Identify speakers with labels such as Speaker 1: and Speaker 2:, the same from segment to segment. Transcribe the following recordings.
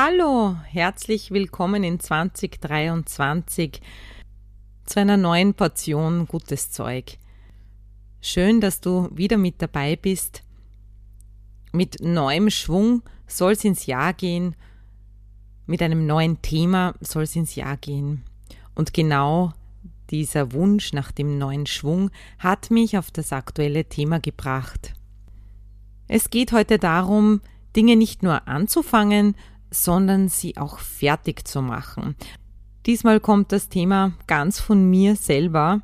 Speaker 1: Hallo, herzlich willkommen in 2023 zu einer neuen Portion gutes Zeug. Schön, dass du wieder mit dabei bist. Mit neuem Schwung soll es ins Jahr gehen. Mit einem neuen Thema soll es ins Jahr gehen. Und genau dieser Wunsch nach dem neuen Schwung hat mich auf das aktuelle Thema gebracht. Es geht heute darum, Dinge nicht nur anzufangen, sondern sie auch fertig zu machen. Diesmal kommt das Thema ganz von mir selber.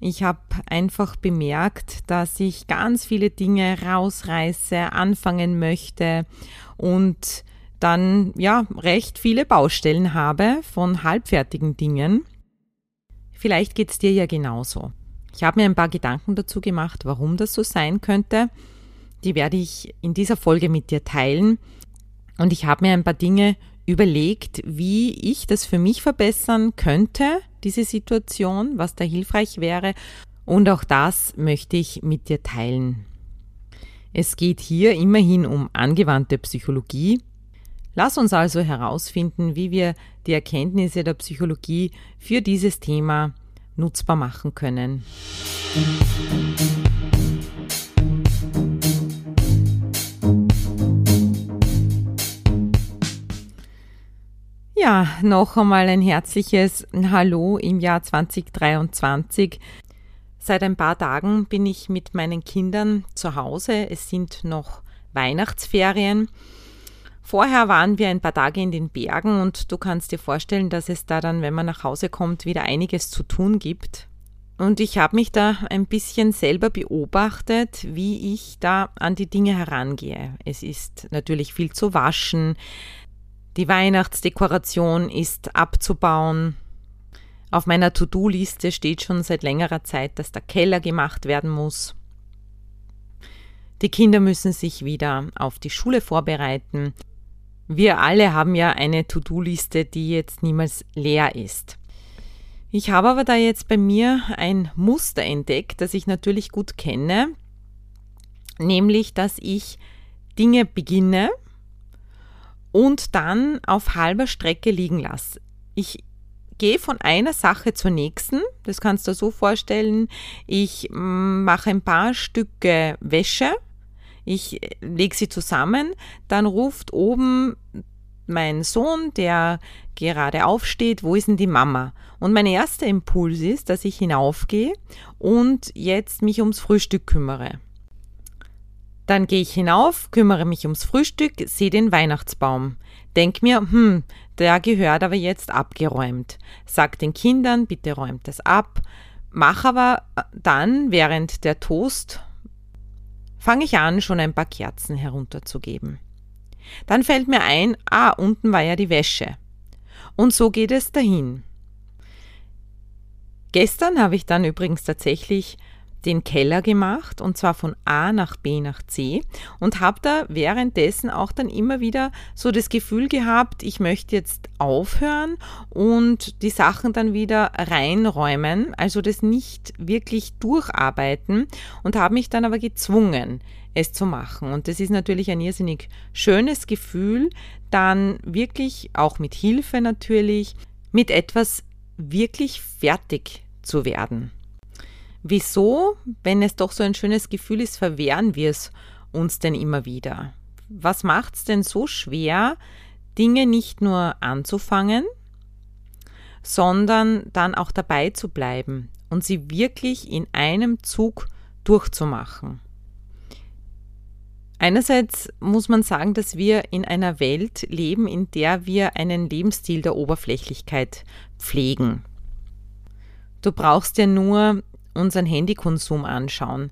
Speaker 1: Ich habe einfach bemerkt, dass ich ganz viele Dinge rausreiße, anfangen möchte und dann ja recht viele Baustellen habe von halbfertigen Dingen. Vielleicht geht es dir ja genauso. Ich habe mir ein paar Gedanken dazu gemacht, warum das so sein könnte. Die werde ich in dieser Folge mit dir teilen. Und ich habe mir ein paar Dinge überlegt, wie ich das für mich verbessern könnte, diese Situation, was da hilfreich wäre. Und auch das möchte ich mit dir teilen. Es geht hier immerhin um angewandte Psychologie. Lass uns also herausfinden, wie wir die Erkenntnisse der Psychologie für dieses Thema nutzbar machen können. Ja, noch einmal ein herzliches Hallo im Jahr 2023. Seit ein paar Tagen bin ich mit meinen Kindern zu Hause. Es sind noch Weihnachtsferien. Vorher waren wir ein paar Tage in den Bergen und du kannst dir vorstellen, dass es da dann, wenn man nach Hause kommt, wieder einiges zu tun gibt. Und ich habe mich da ein bisschen selber beobachtet, wie ich da an die Dinge herangehe. Es ist natürlich viel zu waschen, die Weihnachtsdekoration ist abzubauen. Auf meiner To-Do-Liste steht schon seit längerer Zeit, dass der Keller gemacht werden muss. Die Kinder müssen sich wieder auf die Schule vorbereiten. Wir alle haben ja eine To-Do-Liste, die jetzt niemals leer ist. Ich habe aber da jetzt bei mir ein Muster entdeckt, das ich natürlich gut kenne, nämlich dass ich Dinge beginne und dann auf halber Strecke liegen lasse. Ich gehe von einer Sache zur nächsten. Das kannst du so vorstellen. Ich mm, mache ein paar Stücke Wäsche. Ich äh, lege sie zusammen. Dann ruft oben mein Sohn, der gerade aufsteht, wo ist denn die Mama? Und mein erster Impuls ist, dass ich hinaufgehe und jetzt mich ums Frühstück kümmere. Dann gehe ich hinauf, kümmere mich ums Frühstück, sehe den Weihnachtsbaum. Denk mir, hm, der gehört aber jetzt abgeräumt. Sag den Kindern, bitte räumt das ab. Mach aber äh, dann, während der Toast, fange ich an, schon ein paar Kerzen herunterzugeben. Dann fällt mir ein, ah, unten war ja die Wäsche. Und so geht es dahin. Gestern habe ich dann übrigens tatsächlich den Keller gemacht und zwar von A nach B nach C und habe da währenddessen auch dann immer wieder so das Gefühl gehabt, ich möchte jetzt aufhören und die Sachen dann wieder reinräumen, also das nicht wirklich durcharbeiten und habe mich dann aber gezwungen, es zu machen. Und das ist natürlich ein irrsinnig schönes Gefühl, dann wirklich auch mit Hilfe natürlich mit etwas wirklich fertig zu werden. Wieso, wenn es doch so ein schönes Gefühl ist, verwehren wir es uns denn immer wieder? Was macht es denn so schwer, Dinge nicht nur anzufangen, sondern dann auch dabei zu bleiben und sie wirklich in einem Zug durchzumachen? Einerseits muss man sagen, dass wir in einer Welt leben, in der wir einen Lebensstil der Oberflächlichkeit pflegen. Du brauchst ja nur unseren Handykonsum anschauen.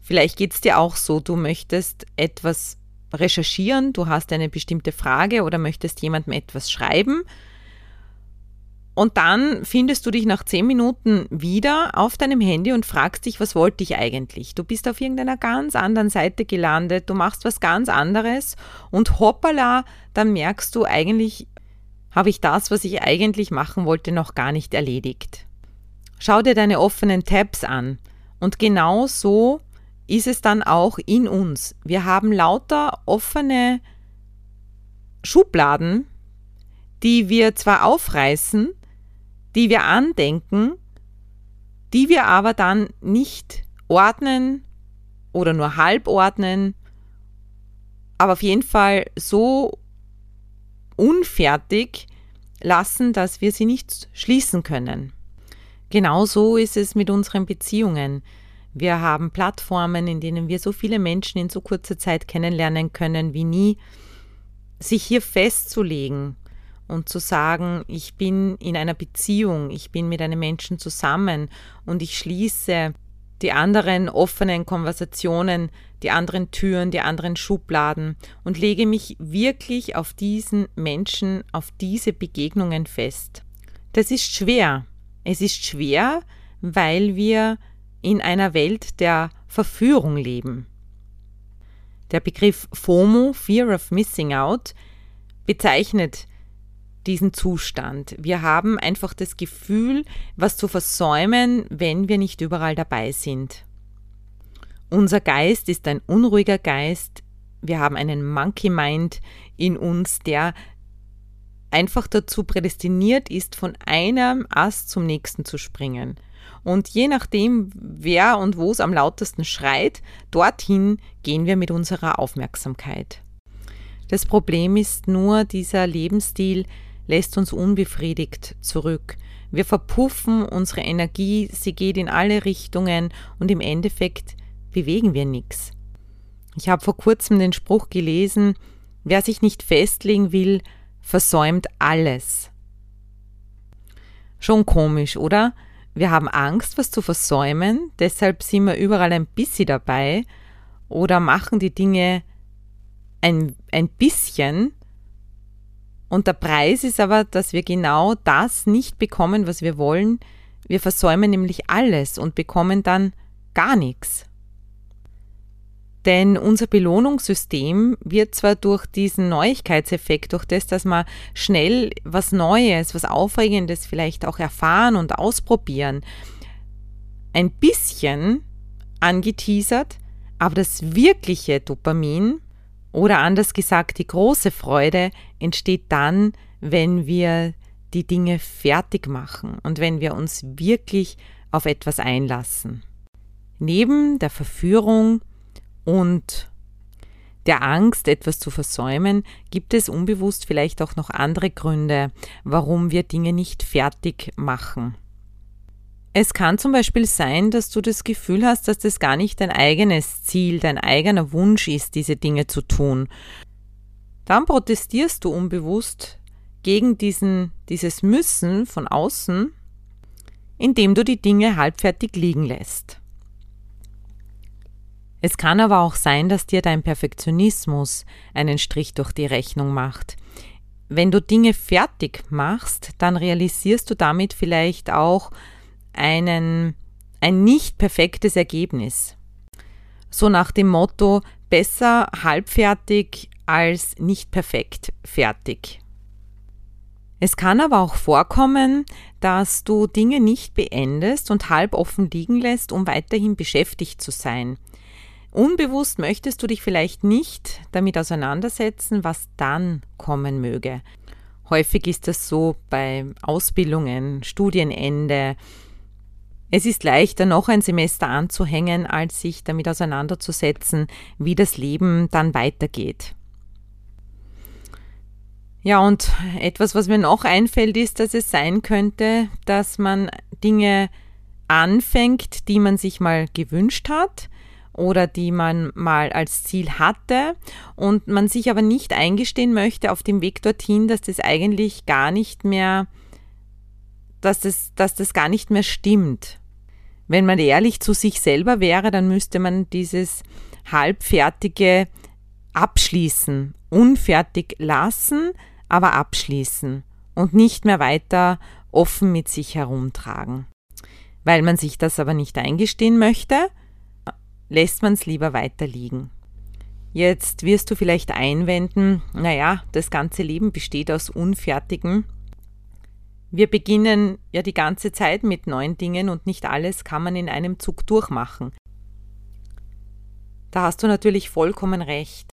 Speaker 1: Vielleicht geht es dir auch so, du möchtest etwas recherchieren, du hast eine bestimmte Frage oder möchtest jemandem etwas schreiben. Und dann findest du dich nach zehn Minuten wieder auf deinem Handy und fragst dich, was wollte ich eigentlich? Du bist auf irgendeiner ganz anderen Seite gelandet, du machst was ganz anderes und hoppala, dann merkst du eigentlich, habe ich das, was ich eigentlich machen wollte, noch gar nicht erledigt. Schau dir deine offenen Tabs an. Und genau so ist es dann auch in uns. Wir haben lauter offene Schubladen, die wir zwar aufreißen, die wir andenken, die wir aber dann nicht ordnen oder nur halb ordnen, aber auf jeden Fall so unfertig lassen, dass wir sie nicht schließen können. Genauso ist es mit unseren Beziehungen. Wir haben Plattformen, in denen wir so viele Menschen in so kurzer Zeit kennenlernen können wie nie. Sich hier festzulegen und zu sagen, ich bin in einer Beziehung, ich bin mit einem Menschen zusammen und ich schließe die anderen offenen Konversationen, die anderen Türen, die anderen Schubladen und lege mich wirklich auf diesen Menschen, auf diese Begegnungen fest. Das ist schwer. Es ist schwer, weil wir in einer Welt der Verführung leben. Der Begriff FOMO, Fear of Missing Out, bezeichnet diesen Zustand. Wir haben einfach das Gefühl, was zu versäumen, wenn wir nicht überall dabei sind. Unser Geist ist ein unruhiger Geist. Wir haben einen Monkey Mind in uns, der einfach dazu prädestiniert ist, von einem Ast zum nächsten zu springen. Und je nachdem, wer und wo es am lautesten schreit, dorthin gehen wir mit unserer Aufmerksamkeit. Das Problem ist nur, dieser Lebensstil lässt uns unbefriedigt zurück. Wir verpuffen unsere Energie, sie geht in alle Richtungen und im Endeffekt bewegen wir nichts. Ich habe vor kurzem den Spruch gelesen, wer sich nicht festlegen will, versäumt alles. Schon komisch, oder? Wir haben Angst, was zu versäumen, deshalb sind wir überall ein bisschen dabei oder machen die Dinge ein, ein bisschen. Und der Preis ist aber, dass wir genau das nicht bekommen, was wir wollen. Wir versäumen nämlich alles und bekommen dann gar nichts. Denn unser Belohnungssystem wird zwar durch diesen Neuigkeitseffekt, durch das, dass wir schnell was Neues, was Aufregendes vielleicht auch erfahren und ausprobieren, ein bisschen angeteasert, aber das wirkliche Dopamin oder anders gesagt die große Freude entsteht dann, wenn wir die Dinge fertig machen und wenn wir uns wirklich auf etwas einlassen. Neben der Verführung und der Angst, etwas zu versäumen, gibt es unbewusst vielleicht auch noch andere Gründe, warum wir Dinge nicht fertig machen. Es kann zum Beispiel sein, dass du das Gefühl hast, dass das gar nicht dein eigenes Ziel, dein eigener Wunsch ist, diese Dinge zu tun. Dann protestierst du unbewusst gegen diesen, dieses Müssen von außen, indem du die Dinge halbfertig liegen lässt. Es kann aber auch sein, dass dir dein Perfektionismus einen Strich durch die Rechnung macht. Wenn du Dinge fertig machst, dann realisierst du damit vielleicht auch einen, ein nicht perfektes Ergebnis. So nach dem Motto, besser halbfertig als nicht perfekt fertig. Es kann aber auch vorkommen, dass du Dinge nicht beendest und halb offen liegen lässt, um weiterhin beschäftigt zu sein. Unbewusst möchtest du dich vielleicht nicht damit auseinandersetzen, was dann kommen möge. Häufig ist das so bei Ausbildungen, Studienende. Es ist leichter, noch ein Semester anzuhängen, als sich damit auseinanderzusetzen, wie das Leben dann weitergeht. Ja, und etwas, was mir noch einfällt, ist, dass es sein könnte, dass man Dinge anfängt, die man sich mal gewünscht hat, oder die man mal als Ziel hatte und man sich aber nicht eingestehen möchte auf dem Weg dorthin, dass das eigentlich gar nicht mehr, dass das, dass das gar nicht mehr stimmt. Wenn man ehrlich zu sich selber wäre, dann müsste man dieses halbfertige abschließen, unfertig lassen, aber abschließen und nicht mehr weiter offen mit sich herumtragen. Weil man sich das aber nicht eingestehen möchte, lässt man es lieber weiter liegen. Jetzt wirst du vielleicht einwenden, naja, das ganze Leben besteht aus Unfertigen. Wir beginnen ja die ganze Zeit mit neuen Dingen und nicht alles kann man in einem Zug durchmachen. Da hast du natürlich vollkommen recht.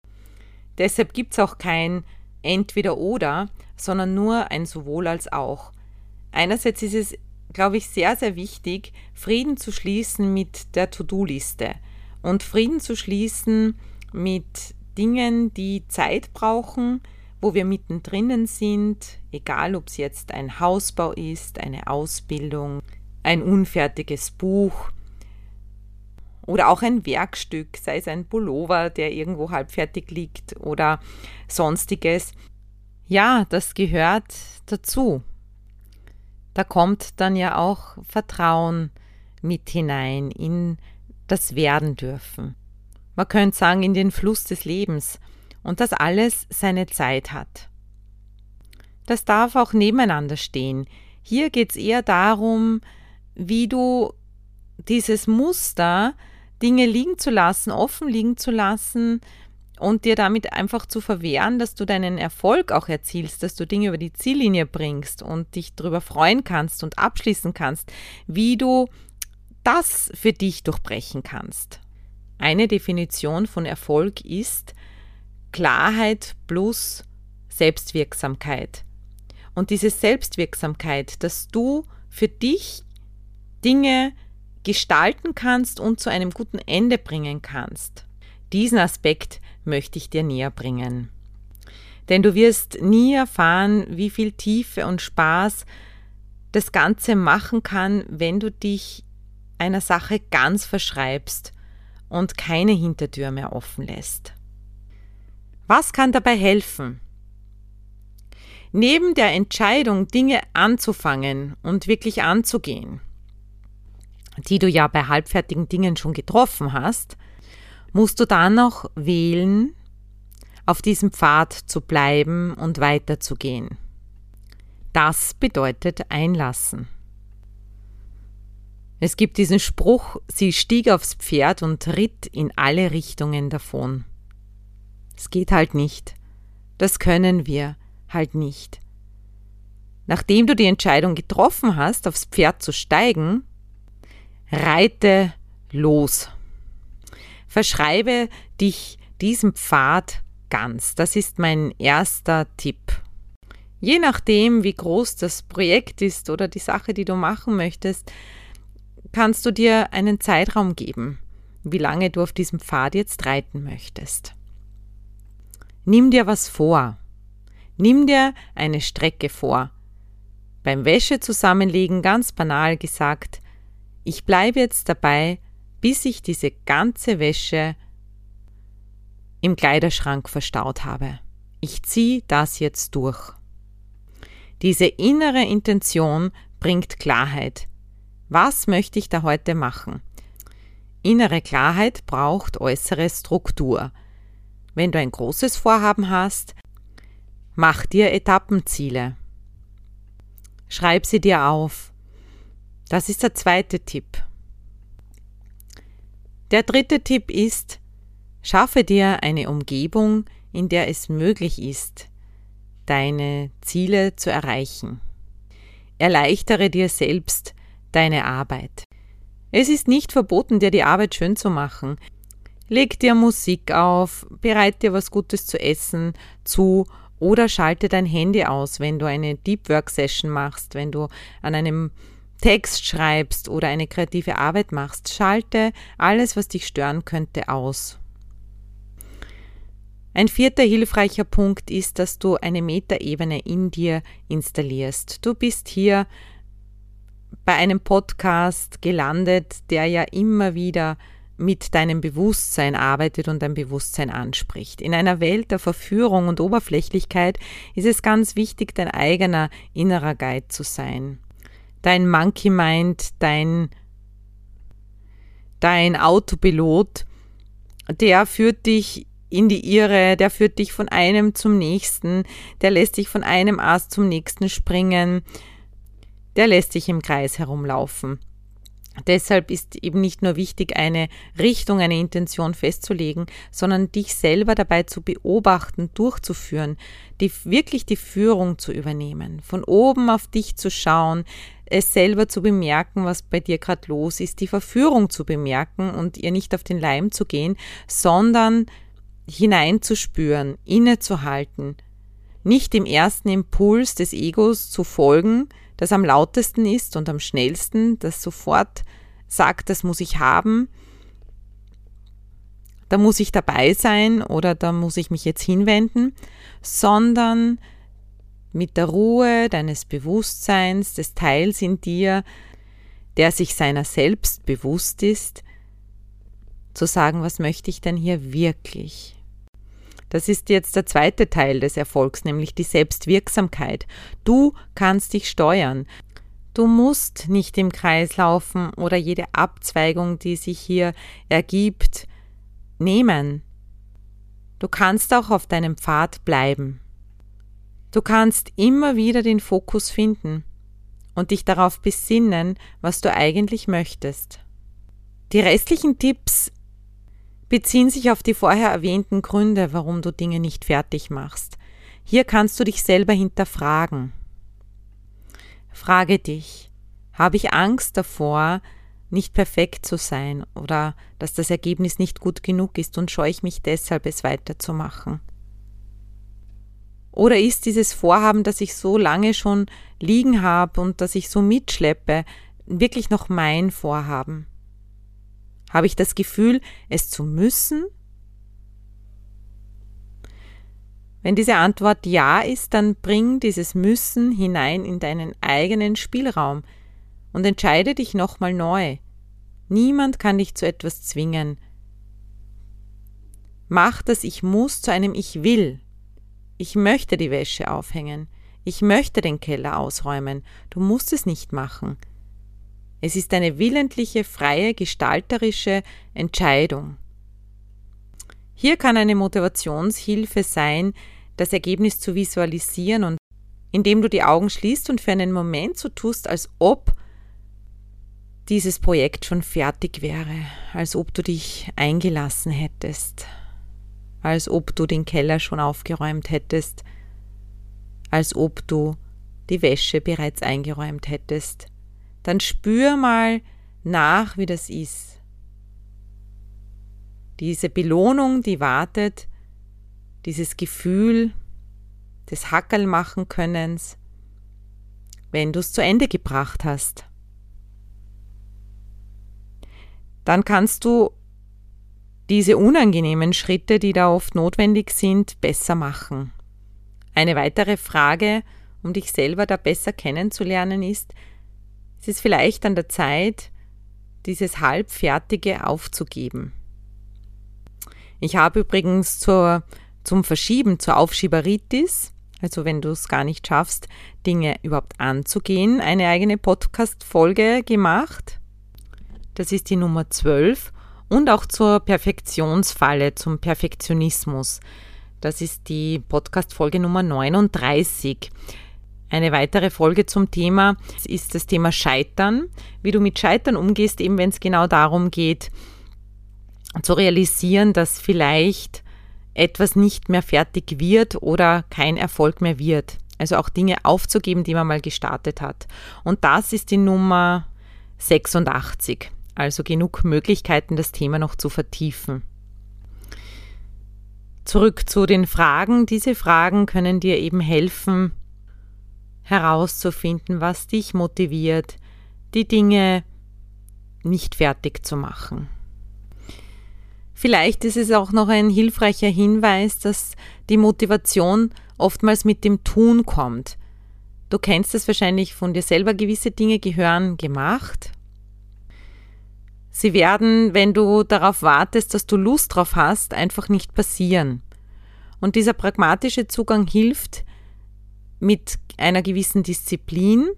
Speaker 1: Deshalb gibt es auch kein entweder oder, sondern nur ein sowohl als auch. Einerseits ist es, glaube ich, sehr, sehr wichtig, Frieden zu schließen mit der To-Do-Liste und Frieden zu schließen mit Dingen, die Zeit brauchen, wo wir mittendrin sind, egal ob es jetzt ein Hausbau ist, eine Ausbildung, ein unfertiges Buch oder auch ein Werkstück, sei es ein Pullover, der irgendwo halbfertig liegt oder sonstiges. Ja, das gehört dazu. Da kommt dann ja auch Vertrauen mit hinein in das Werden dürfen man könnte sagen, in den Fluss des Lebens und dass alles seine Zeit hat. Das darf auch nebeneinander stehen. Hier geht es eher darum, wie du dieses Muster, Dinge liegen zu lassen, offen liegen zu lassen und dir damit einfach zu verwehren, dass du deinen Erfolg auch erzielst, dass du Dinge über die Ziellinie bringst und dich darüber freuen kannst und abschließen kannst, wie du das für dich durchbrechen kannst. Eine Definition von Erfolg ist Klarheit plus Selbstwirksamkeit. Und diese Selbstwirksamkeit, dass du für dich Dinge gestalten kannst und zu einem guten Ende bringen kannst. Diesen Aspekt möchte ich dir näher bringen. Denn du wirst nie erfahren, wie viel Tiefe und Spaß das Ganze machen kann, wenn du dich einer Sache ganz verschreibst und keine Hintertür mehr offen lässt. Was kann dabei helfen? Neben der Entscheidung, Dinge anzufangen und wirklich anzugehen, die du ja bei halbfertigen Dingen schon getroffen hast, musst du dann noch wählen, auf diesem Pfad zu bleiben und weiterzugehen. Das bedeutet einlassen. Es gibt diesen Spruch, sie stieg aufs Pferd und ritt in alle Richtungen davon. Es geht halt nicht. Das können wir halt nicht. Nachdem du die Entscheidung getroffen hast, aufs Pferd zu steigen, reite los. Verschreibe dich diesem Pfad ganz. Das ist mein erster Tipp. Je nachdem, wie groß das Projekt ist oder die Sache, die du machen möchtest, kannst du dir einen Zeitraum geben, wie lange du auf diesem Pfad jetzt reiten möchtest. Nimm dir was vor. Nimm dir eine Strecke vor. Beim Wäsche zusammenlegen ganz banal gesagt, ich bleibe jetzt dabei, bis ich diese ganze Wäsche im Kleiderschrank verstaut habe. Ich ziehe das jetzt durch. Diese innere Intention bringt Klarheit, was möchte ich da heute machen? Innere Klarheit braucht äußere Struktur. Wenn du ein großes Vorhaben hast, mach dir Etappenziele. Schreib sie dir auf. Das ist der zweite Tipp. Der dritte Tipp ist, schaffe dir eine Umgebung, in der es möglich ist, deine Ziele zu erreichen. Erleichtere dir selbst deine Arbeit. Es ist nicht verboten, dir die Arbeit schön zu machen. Leg dir Musik auf, bereite dir was Gutes zu essen zu oder schalte dein Handy aus, wenn du eine Deep Work Session machst, wenn du an einem Text schreibst oder eine kreative Arbeit machst. Schalte alles, was dich stören könnte, aus. Ein vierter hilfreicher Punkt ist, dass du eine Metaebene in dir installierst. Du bist hier bei einem Podcast gelandet, der ja immer wieder mit deinem Bewusstsein arbeitet und dein Bewusstsein anspricht. In einer Welt der Verführung und Oberflächlichkeit ist es ganz wichtig, dein eigener innerer Guide zu sein. Dein Monkey Mind, dein, dein Autopilot, der führt dich in die Irre, der führt dich von einem zum nächsten, der lässt dich von einem Ast zum nächsten springen, der lässt dich im Kreis herumlaufen. Deshalb ist eben nicht nur wichtig, eine Richtung, eine Intention festzulegen, sondern dich selber dabei zu beobachten, durchzuführen, die, wirklich die Führung zu übernehmen, von oben auf dich zu schauen, es selber zu bemerken, was bei dir gerade los ist, die Verführung zu bemerken und ihr nicht auf den Leim zu gehen, sondern hineinzuspüren, innezuhalten, nicht dem ersten Impuls des Egos zu folgen, das am lautesten ist und am schnellsten, das sofort sagt, das muss ich haben, da muss ich dabei sein oder da muss ich mich jetzt hinwenden, sondern mit der Ruhe deines Bewusstseins, des Teils in dir, der sich seiner selbst bewusst ist, zu sagen, was möchte ich denn hier wirklich? Das ist jetzt der zweite Teil des Erfolgs, nämlich die Selbstwirksamkeit. Du kannst dich steuern. Du musst nicht im Kreis laufen oder jede Abzweigung, die sich hier ergibt, nehmen. Du kannst auch auf deinem Pfad bleiben. Du kannst immer wieder den Fokus finden und dich darauf besinnen, was du eigentlich möchtest. Die restlichen Tipps beziehen sich auf die vorher erwähnten Gründe, warum du Dinge nicht fertig machst. Hier kannst du dich selber hinterfragen. Frage dich, habe ich Angst davor, nicht perfekt zu sein oder dass das Ergebnis nicht gut genug ist und scheue ich mich deshalb, es weiterzumachen? Oder ist dieses Vorhaben, das ich so lange schon liegen habe und das ich so mitschleppe, wirklich noch mein Vorhaben? Habe ich das Gefühl, es zu müssen? Wenn diese Antwort ja ist, dann bring dieses Müssen hinein in deinen eigenen Spielraum und entscheide dich nochmal neu. Niemand kann dich zu etwas zwingen. Mach das Ich muss zu einem Ich will. Ich möchte die Wäsche aufhängen. Ich möchte den Keller ausräumen. Du musst es nicht machen. Es ist eine willentliche, freie, gestalterische Entscheidung. Hier kann eine Motivationshilfe sein, das Ergebnis zu visualisieren und indem du die Augen schließt und für einen Moment so tust, als ob dieses Projekt schon fertig wäre, als ob du dich eingelassen hättest, als ob du den Keller schon aufgeräumt hättest, als ob du die Wäsche bereits eingeräumt hättest dann spür mal nach, wie das ist. Diese Belohnung, die wartet, dieses Gefühl des Hackerl machen Könnens, wenn du es zu Ende gebracht hast. Dann kannst du diese unangenehmen Schritte, die da oft notwendig sind, besser machen. Eine weitere Frage, um dich selber da besser kennenzulernen, ist, es ist vielleicht an der Zeit, dieses Halbfertige aufzugeben. Ich habe übrigens zur, zum Verschieben, zur Aufschieberitis, also wenn du es gar nicht schaffst, Dinge überhaupt anzugehen, eine eigene Podcast-Folge gemacht. Das ist die Nummer 12 und auch zur Perfektionsfalle, zum Perfektionismus. Das ist die Podcast-Folge Nummer 39. Eine weitere Folge zum Thema ist das Thema Scheitern, wie du mit Scheitern umgehst, eben wenn es genau darum geht, zu realisieren, dass vielleicht etwas nicht mehr fertig wird oder kein Erfolg mehr wird. Also auch Dinge aufzugeben, die man mal gestartet hat. Und das ist die Nummer 86. Also genug Möglichkeiten, das Thema noch zu vertiefen. Zurück zu den Fragen. Diese Fragen können dir eben helfen, herauszufinden, was dich motiviert, die Dinge nicht fertig zu machen. Vielleicht ist es auch noch ein hilfreicher Hinweis, dass die Motivation oftmals mit dem Tun kommt. Du kennst es wahrscheinlich von dir selber, gewisse Dinge gehören gemacht. Sie werden, wenn du darauf wartest, dass du Lust drauf hast, einfach nicht passieren. Und dieser pragmatische Zugang hilft, mit einer gewissen Disziplin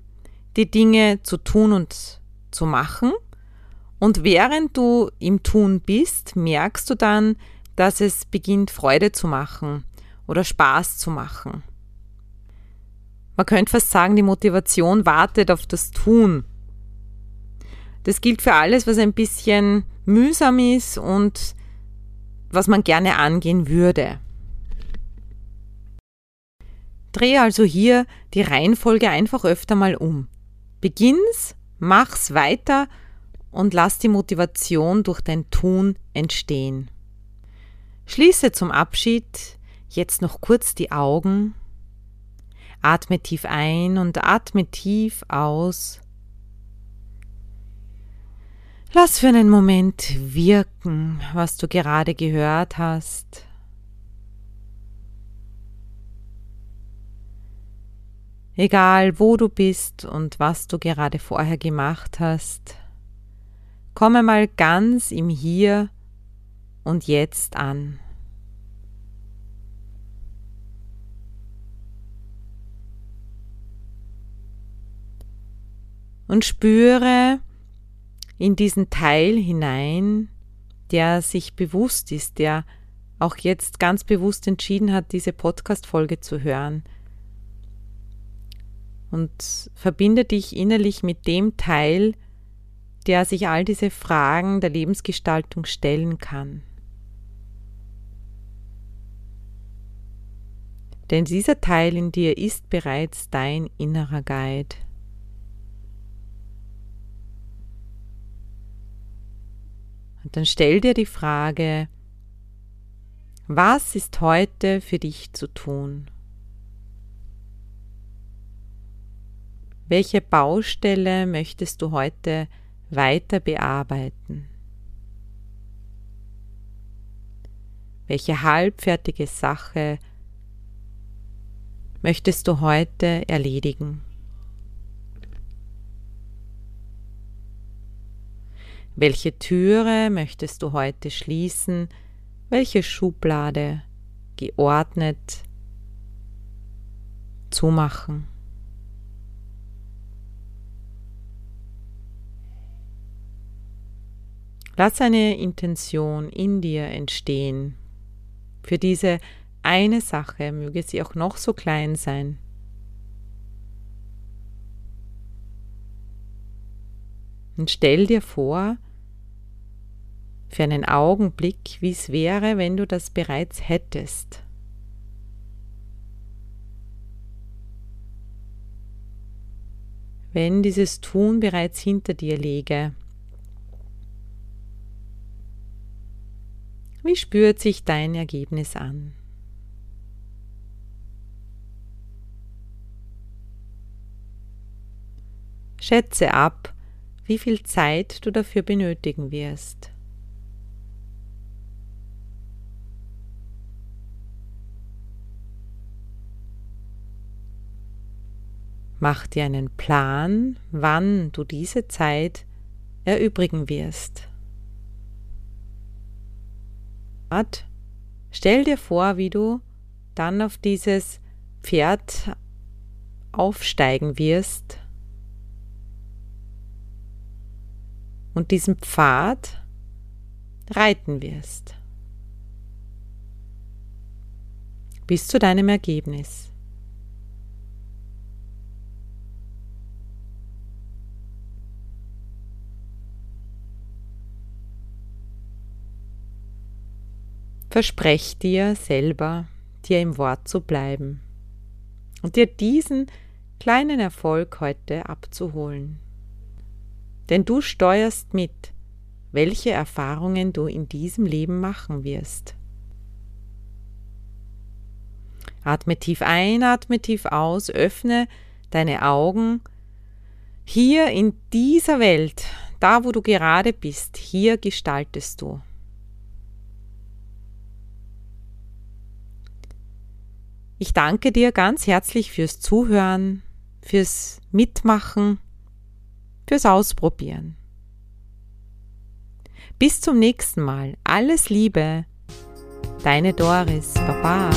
Speaker 1: die Dinge zu tun und zu machen. Und während du im Tun bist, merkst du dann, dass es beginnt Freude zu machen oder Spaß zu machen. Man könnte fast sagen, die Motivation wartet auf das Tun. Das gilt für alles, was ein bisschen mühsam ist und was man gerne angehen würde. Drehe also hier die Reihenfolge einfach öfter mal um. Beginn's, mach's weiter und lass die Motivation durch dein Tun entstehen. Schließe zum Abschied jetzt noch kurz die Augen, atme tief ein und atme tief aus. Lass für einen Moment wirken, was du gerade gehört hast. Egal wo du bist und was du gerade vorher gemacht hast, komme mal ganz im Hier und Jetzt an. Und spüre in diesen Teil hinein, der sich bewusst ist, der auch jetzt ganz bewusst entschieden hat, diese Podcast-Folge zu hören – und verbinde dich innerlich mit dem Teil, der sich all diese Fragen der Lebensgestaltung stellen kann. Denn dieser Teil in dir ist bereits dein innerer Guide. Und dann stell dir die Frage, was ist heute für dich zu tun? Welche Baustelle möchtest du heute weiter bearbeiten? Welche halbfertige Sache möchtest du heute erledigen? Welche Türe möchtest du heute schließen? Welche Schublade geordnet zumachen? Lass eine Intention in dir entstehen. Für diese eine Sache möge sie auch noch so klein sein. Und stell dir vor, für einen Augenblick, wie es wäre, wenn du das bereits hättest. Wenn dieses Tun bereits hinter dir läge Wie spürt sich dein Ergebnis an? Schätze ab, wie viel Zeit du dafür benötigen wirst. Mach dir einen Plan, wann du diese Zeit erübrigen wirst. Art, stell dir vor, wie du dann auf dieses Pferd aufsteigen wirst und diesen Pfad reiten wirst. Bis zu deinem Ergebnis. Versprech dir selber, dir im Wort zu bleiben und dir diesen kleinen Erfolg heute abzuholen. Denn du steuerst mit, welche Erfahrungen du in diesem Leben machen wirst. Atme tief ein, atme tief aus, öffne deine Augen. Hier in dieser Welt, da wo du gerade bist, hier gestaltest du. Ich danke dir ganz herzlich fürs Zuhören, fürs Mitmachen, fürs Ausprobieren. Bis zum nächsten Mal. Alles Liebe. Deine Doris. Baba.